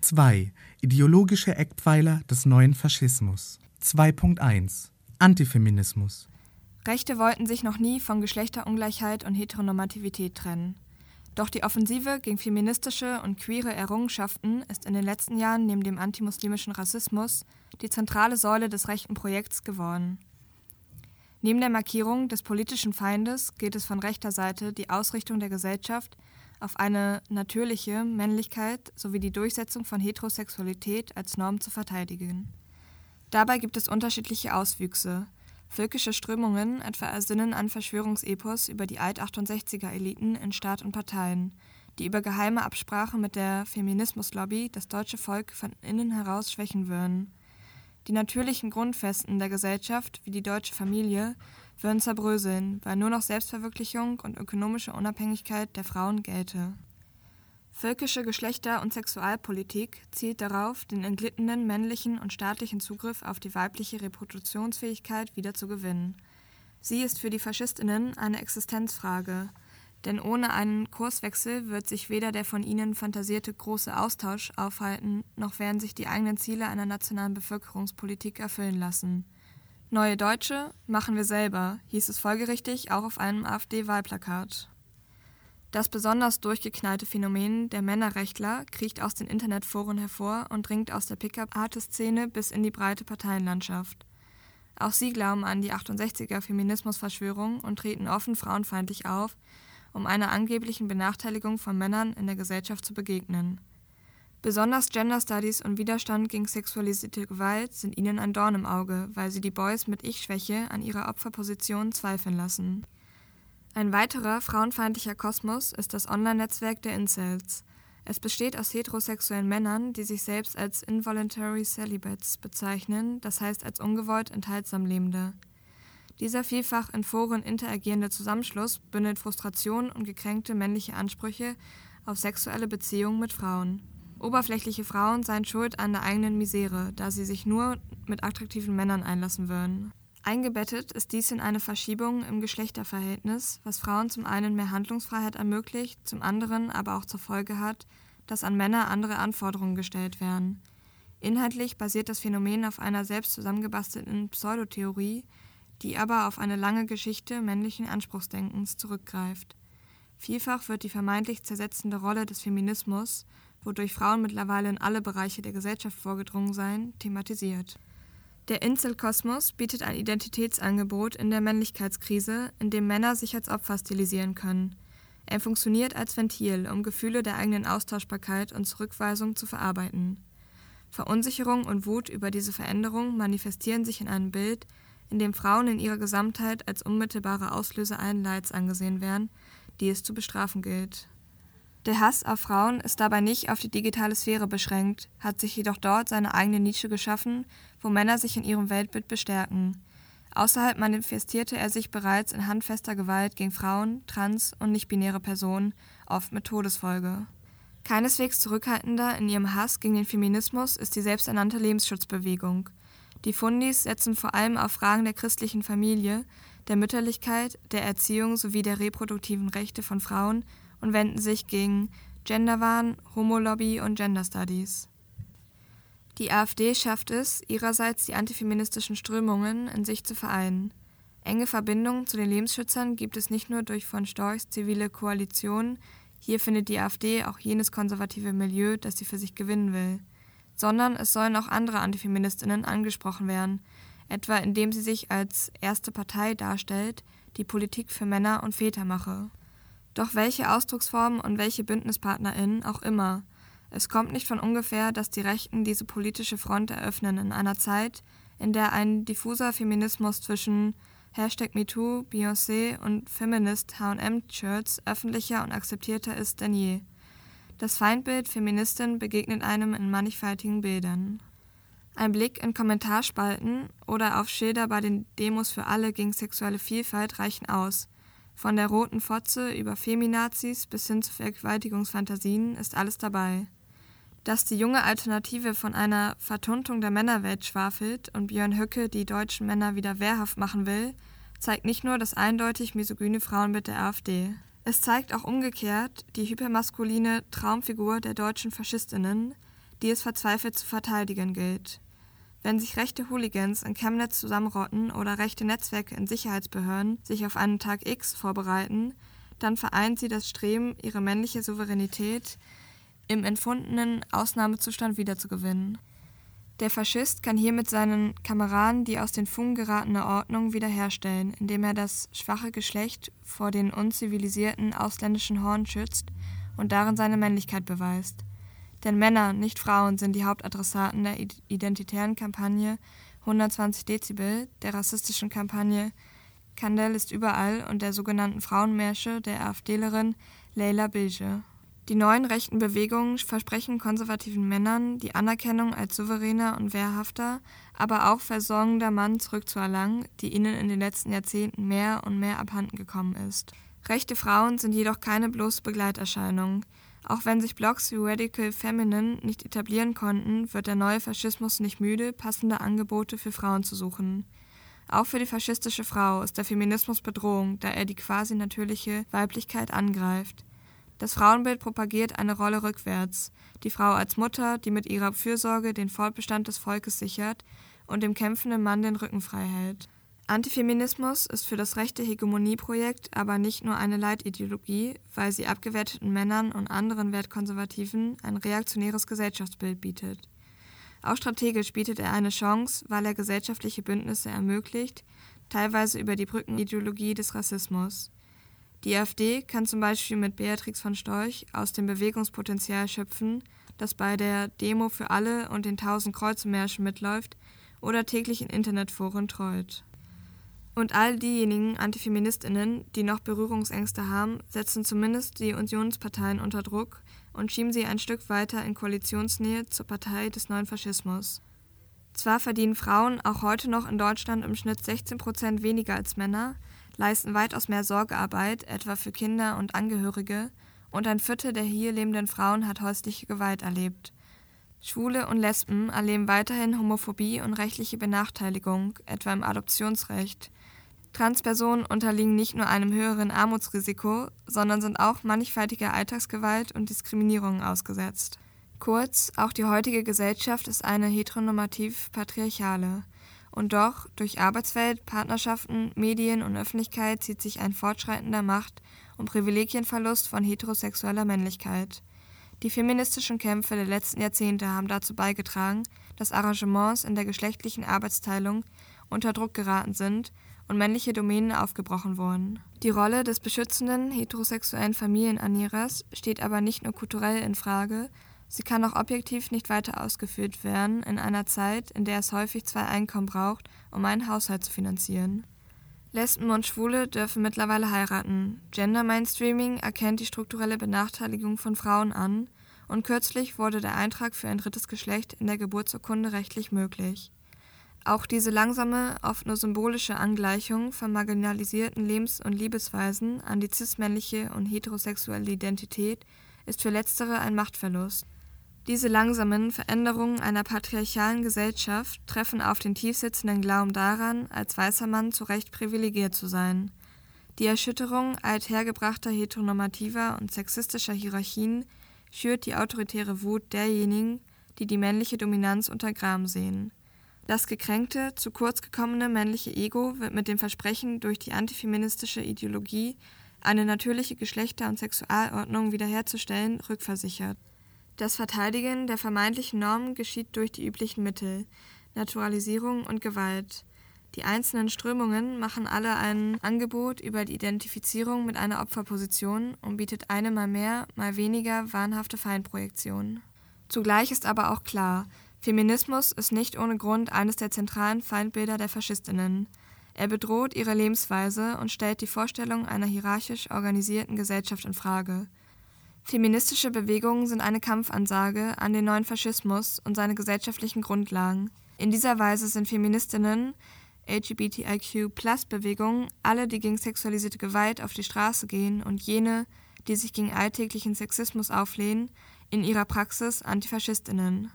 2. Ideologische Eckpfeiler des neuen Faschismus 2.1 Antifeminismus Rechte wollten sich noch nie von Geschlechterungleichheit und Heteronormativität trennen. Doch die Offensive gegen feministische und queere Errungenschaften ist in den letzten Jahren neben dem antimuslimischen Rassismus die zentrale Säule des rechten Projekts geworden. Neben der Markierung des politischen Feindes geht es von rechter Seite die Ausrichtung der Gesellschaft auf eine natürliche Männlichkeit sowie die Durchsetzung von Heterosexualität als Norm zu verteidigen. Dabei gibt es unterschiedliche Auswüchse. Völkische Strömungen etwa ersinnen an Verschwörungsepos über die Alt-68er-Eliten in Staat und Parteien, die über geheime Absprache mit der Feminismuslobby das deutsche Volk von innen heraus schwächen würden. Die natürlichen Grundfesten der Gesellschaft, wie die deutsche Familie, würden zerbröseln, weil nur noch Selbstverwirklichung und ökonomische Unabhängigkeit der Frauen gelte. Völkische Geschlechter- und Sexualpolitik zielt darauf, den entglittenen männlichen und staatlichen Zugriff auf die weibliche Reproduktionsfähigkeit wieder zu gewinnen. Sie ist für die Faschistinnen eine Existenzfrage, denn ohne einen Kurswechsel wird sich weder der von ihnen fantasierte große Austausch aufhalten, noch werden sich die eigenen Ziele einer nationalen Bevölkerungspolitik erfüllen lassen. Neue Deutsche machen wir selber, hieß es folgerichtig auch auf einem AfD-Wahlplakat. Das besonders durchgeknallte Phänomen der Männerrechtler kriecht aus den Internetforen hervor und dringt aus der Pickup-Artist-Szene bis in die breite Parteienlandschaft. Auch sie glauben an die 68er-Feminismusverschwörung und treten offen frauenfeindlich auf, um einer angeblichen Benachteiligung von Männern in der Gesellschaft zu begegnen. Besonders Gender Studies und Widerstand gegen sexualisierte Gewalt sind ihnen ein Dorn im Auge, weil sie die Boys mit Ich-Schwäche an ihrer Opferposition zweifeln lassen. Ein weiterer frauenfeindlicher Kosmos ist das Online-Netzwerk der Incels. Es besteht aus heterosexuellen Männern, die sich selbst als involuntary celibates bezeichnen, das heißt als ungewollt enthaltsam Lebende. Dieser vielfach in Foren interagierende Zusammenschluss bündelt Frustration und gekränkte männliche Ansprüche auf sexuelle Beziehungen mit Frauen. Oberflächliche Frauen seien schuld an der eigenen Misere, da sie sich nur mit attraktiven Männern einlassen würden. Eingebettet ist dies in eine Verschiebung im Geschlechterverhältnis, was Frauen zum einen mehr Handlungsfreiheit ermöglicht, zum anderen aber auch zur Folge hat, dass an Männer andere Anforderungen gestellt werden. Inhaltlich basiert das Phänomen auf einer selbst zusammengebastelten Pseudotheorie, die aber auf eine lange Geschichte männlichen Anspruchsdenkens zurückgreift. Vielfach wird die vermeintlich zersetzende Rolle des Feminismus, wodurch Frauen mittlerweile in alle Bereiche der Gesellschaft vorgedrungen seien, thematisiert. Der Inselkosmos bietet ein Identitätsangebot in der Männlichkeitskrise, in dem Männer sich als Opfer stilisieren können. Er funktioniert als Ventil, um Gefühle der eigenen Austauschbarkeit und Zurückweisung zu verarbeiten. Verunsicherung und Wut über diese Veränderung manifestieren sich in einem Bild, in dem Frauen in ihrer Gesamtheit als unmittelbare Auslöser allen Leids angesehen werden, die es zu bestrafen gilt. Der Hass auf Frauen ist dabei nicht auf die digitale Sphäre beschränkt, hat sich jedoch dort seine eigene Nische geschaffen, wo Männer sich in ihrem Weltbild bestärken. Außerhalb manifestierte er sich bereits in handfester Gewalt gegen Frauen, trans- und nicht-binäre Personen, oft mit Todesfolge. Keineswegs zurückhaltender in ihrem Hass gegen den Feminismus ist die selbsternannte Lebensschutzbewegung. Die Fundis setzen vor allem auf Fragen der christlichen Familie, der Mütterlichkeit, der Erziehung sowie der reproduktiven Rechte von Frauen und wenden sich gegen Genderwahn, Homolobby und Gender Studies. Die AfD schafft es, ihrerseits die antifeministischen Strömungen in sich zu vereinen. Enge Verbindungen zu den Lebensschützern gibt es nicht nur durch von Storchs zivile Koalition, hier findet die AfD auch jenes konservative Milieu, das sie für sich gewinnen will sondern es sollen auch andere Antifeministinnen angesprochen werden, etwa indem sie sich als erste Partei darstellt, die Politik für Männer und Väter mache. Doch welche Ausdrucksformen und welche BündnispartnerInnen auch immer, es kommt nicht von ungefähr, dass die Rechten diese politische Front eröffnen in einer Zeit, in der ein diffuser Feminismus zwischen Hashtag MeToo, Beyoncé und Feminist H&M-Shirts öffentlicher und akzeptierter ist denn je. Das Feindbild Feministin begegnet einem in mannigfaltigen Bildern. Ein Blick in Kommentarspalten oder auf Schilder bei den Demos für alle gegen sexuelle Vielfalt reichen aus. Von der roten Fotze über Feminazis bis hin zu Vergewaltigungsfantasien ist alles dabei. Dass die junge Alternative von einer Vertuntung der Männerwelt schwafelt und Björn Höcke die deutschen Männer wieder wehrhaft machen will, zeigt nicht nur das eindeutig misogyne Frauenbild der AfD. Es zeigt auch umgekehrt die hypermaskuline Traumfigur der deutschen Faschistinnen, die es verzweifelt zu verteidigen gilt. Wenn sich rechte Hooligans in Chemnitz zusammenrotten oder rechte Netzwerke in Sicherheitsbehörden sich auf einen Tag X vorbereiten, dann vereint sie das Streben, ihre männliche Souveränität im empfundenen Ausnahmezustand wiederzugewinnen. Der Faschist kann hiermit seinen Kameraden die aus den Fugen geratene Ordnung wiederherstellen, indem er das schwache Geschlecht vor den unzivilisierten ausländischen Horn schützt und darin seine Männlichkeit beweist. Denn Männer, nicht Frauen, sind die Hauptadressaten der identitären Kampagne 120 Dezibel, der rassistischen Kampagne Kandel ist überall und der sogenannten Frauenmärsche der AfDlerin Leila Bilge. Die neuen rechten Bewegungen versprechen konservativen Männern die Anerkennung als souveräner und wehrhafter, aber auch versorgender Mann zurückzuerlangen, die ihnen in den letzten Jahrzehnten mehr und mehr abhanden gekommen ist. Rechte Frauen sind jedoch keine bloße Begleiterscheinung. Auch wenn sich Blogs wie Radical Feminine nicht etablieren konnten, wird der neue Faschismus nicht müde, passende Angebote für Frauen zu suchen. Auch für die faschistische Frau ist der Feminismus Bedrohung, da er die quasi natürliche Weiblichkeit angreift. Das Frauenbild propagiert eine Rolle rückwärts, die Frau als Mutter, die mit ihrer Fürsorge den Fortbestand des Volkes sichert und dem kämpfenden Mann den Rücken frei hält. Antifeminismus ist für das rechte Hegemonieprojekt aber nicht nur eine Leitideologie, weil sie abgewerteten Männern und anderen Wertkonservativen ein reaktionäres Gesellschaftsbild bietet. Auch strategisch bietet er eine Chance, weil er gesellschaftliche Bündnisse ermöglicht, teilweise über die Brückenideologie des Rassismus. Die AfD kann zum Beispiel mit Beatrix von Storch aus dem Bewegungspotenzial schöpfen, das bei der Demo für alle und den tausend Kreuzemärschen mitläuft oder täglich in Internetforen treut. Und all diejenigen Antifeministinnen, die noch Berührungsängste haben, setzen zumindest die Unionsparteien unter Druck und schieben sie ein Stück weiter in Koalitionsnähe zur Partei des neuen Faschismus. Zwar verdienen Frauen auch heute noch in Deutschland im Schnitt 16 Prozent weniger als Männer, leisten weitaus mehr Sorgearbeit, etwa für Kinder und Angehörige, und ein Viertel der hier lebenden Frauen hat häusliche Gewalt erlebt. Schwule und Lesben erleben weiterhin Homophobie und rechtliche Benachteiligung, etwa im Adoptionsrecht, Transpersonen unterliegen nicht nur einem höheren Armutsrisiko, sondern sind auch mannigfaltiger Alltagsgewalt und Diskriminierung ausgesetzt. Kurz, auch die heutige Gesellschaft ist eine heteronormativ-patriarchale. Und doch, durch Arbeitswelt, Partnerschaften, Medien und Öffentlichkeit zieht sich ein fortschreitender Macht- und Privilegienverlust von heterosexueller Männlichkeit. Die feministischen Kämpfe der letzten Jahrzehnte haben dazu beigetragen, dass Arrangements in der geschlechtlichen Arbeitsteilung unter Druck geraten sind und männliche Domänen aufgebrochen wurden. Die Rolle des beschützenden heterosexuellen Familienernährers steht aber nicht nur kulturell in Frage, sie kann auch objektiv nicht weiter ausgeführt werden in einer Zeit, in der es häufig zwei Einkommen braucht, um einen Haushalt zu finanzieren. Lesben und Schwule dürfen mittlerweile heiraten. Gender Mainstreaming erkennt die strukturelle Benachteiligung von Frauen an und kürzlich wurde der Eintrag für ein drittes Geschlecht in der Geburtsurkunde rechtlich möglich. Auch diese langsame, oft nur symbolische Angleichung von marginalisierten Lebens- und Liebesweisen an die cis-männliche und heterosexuelle Identität ist für letztere ein Machtverlust. Diese langsamen Veränderungen einer patriarchalen Gesellschaft treffen auf den tiefsitzenden Glauben daran, als weißer Mann zu Recht privilegiert zu sein. Die Erschütterung althergebrachter heteronormativer und sexistischer Hierarchien schürt die autoritäre Wut derjenigen, die die männliche Dominanz untergraben sehen. Das gekränkte, zu kurz gekommene männliche Ego wird mit dem Versprechen, durch die antifeministische Ideologie eine natürliche Geschlechter- und Sexualordnung wiederherzustellen, rückversichert. Das Verteidigen der vermeintlichen Normen geschieht durch die üblichen Mittel Naturalisierung und Gewalt. Die einzelnen Strömungen machen alle ein Angebot über die Identifizierung mit einer Opferposition und bietet eine mal mehr, mal weniger wahnhafte Feindprojektion. Zugleich ist aber auch klar, Feminismus ist nicht ohne Grund eines der zentralen Feindbilder der Faschistinnen. Er bedroht ihre Lebensweise und stellt die Vorstellung einer hierarchisch organisierten Gesellschaft in Frage. Feministische Bewegungen sind eine Kampfansage an den neuen Faschismus und seine gesellschaftlichen Grundlagen. In dieser Weise sind Feministinnen, LGBTIQ-Plus-Bewegungen, alle, die gegen sexualisierte Gewalt auf die Straße gehen und jene, die sich gegen alltäglichen Sexismus auflehnen, in ihrer Praxis Antifaschistinnen.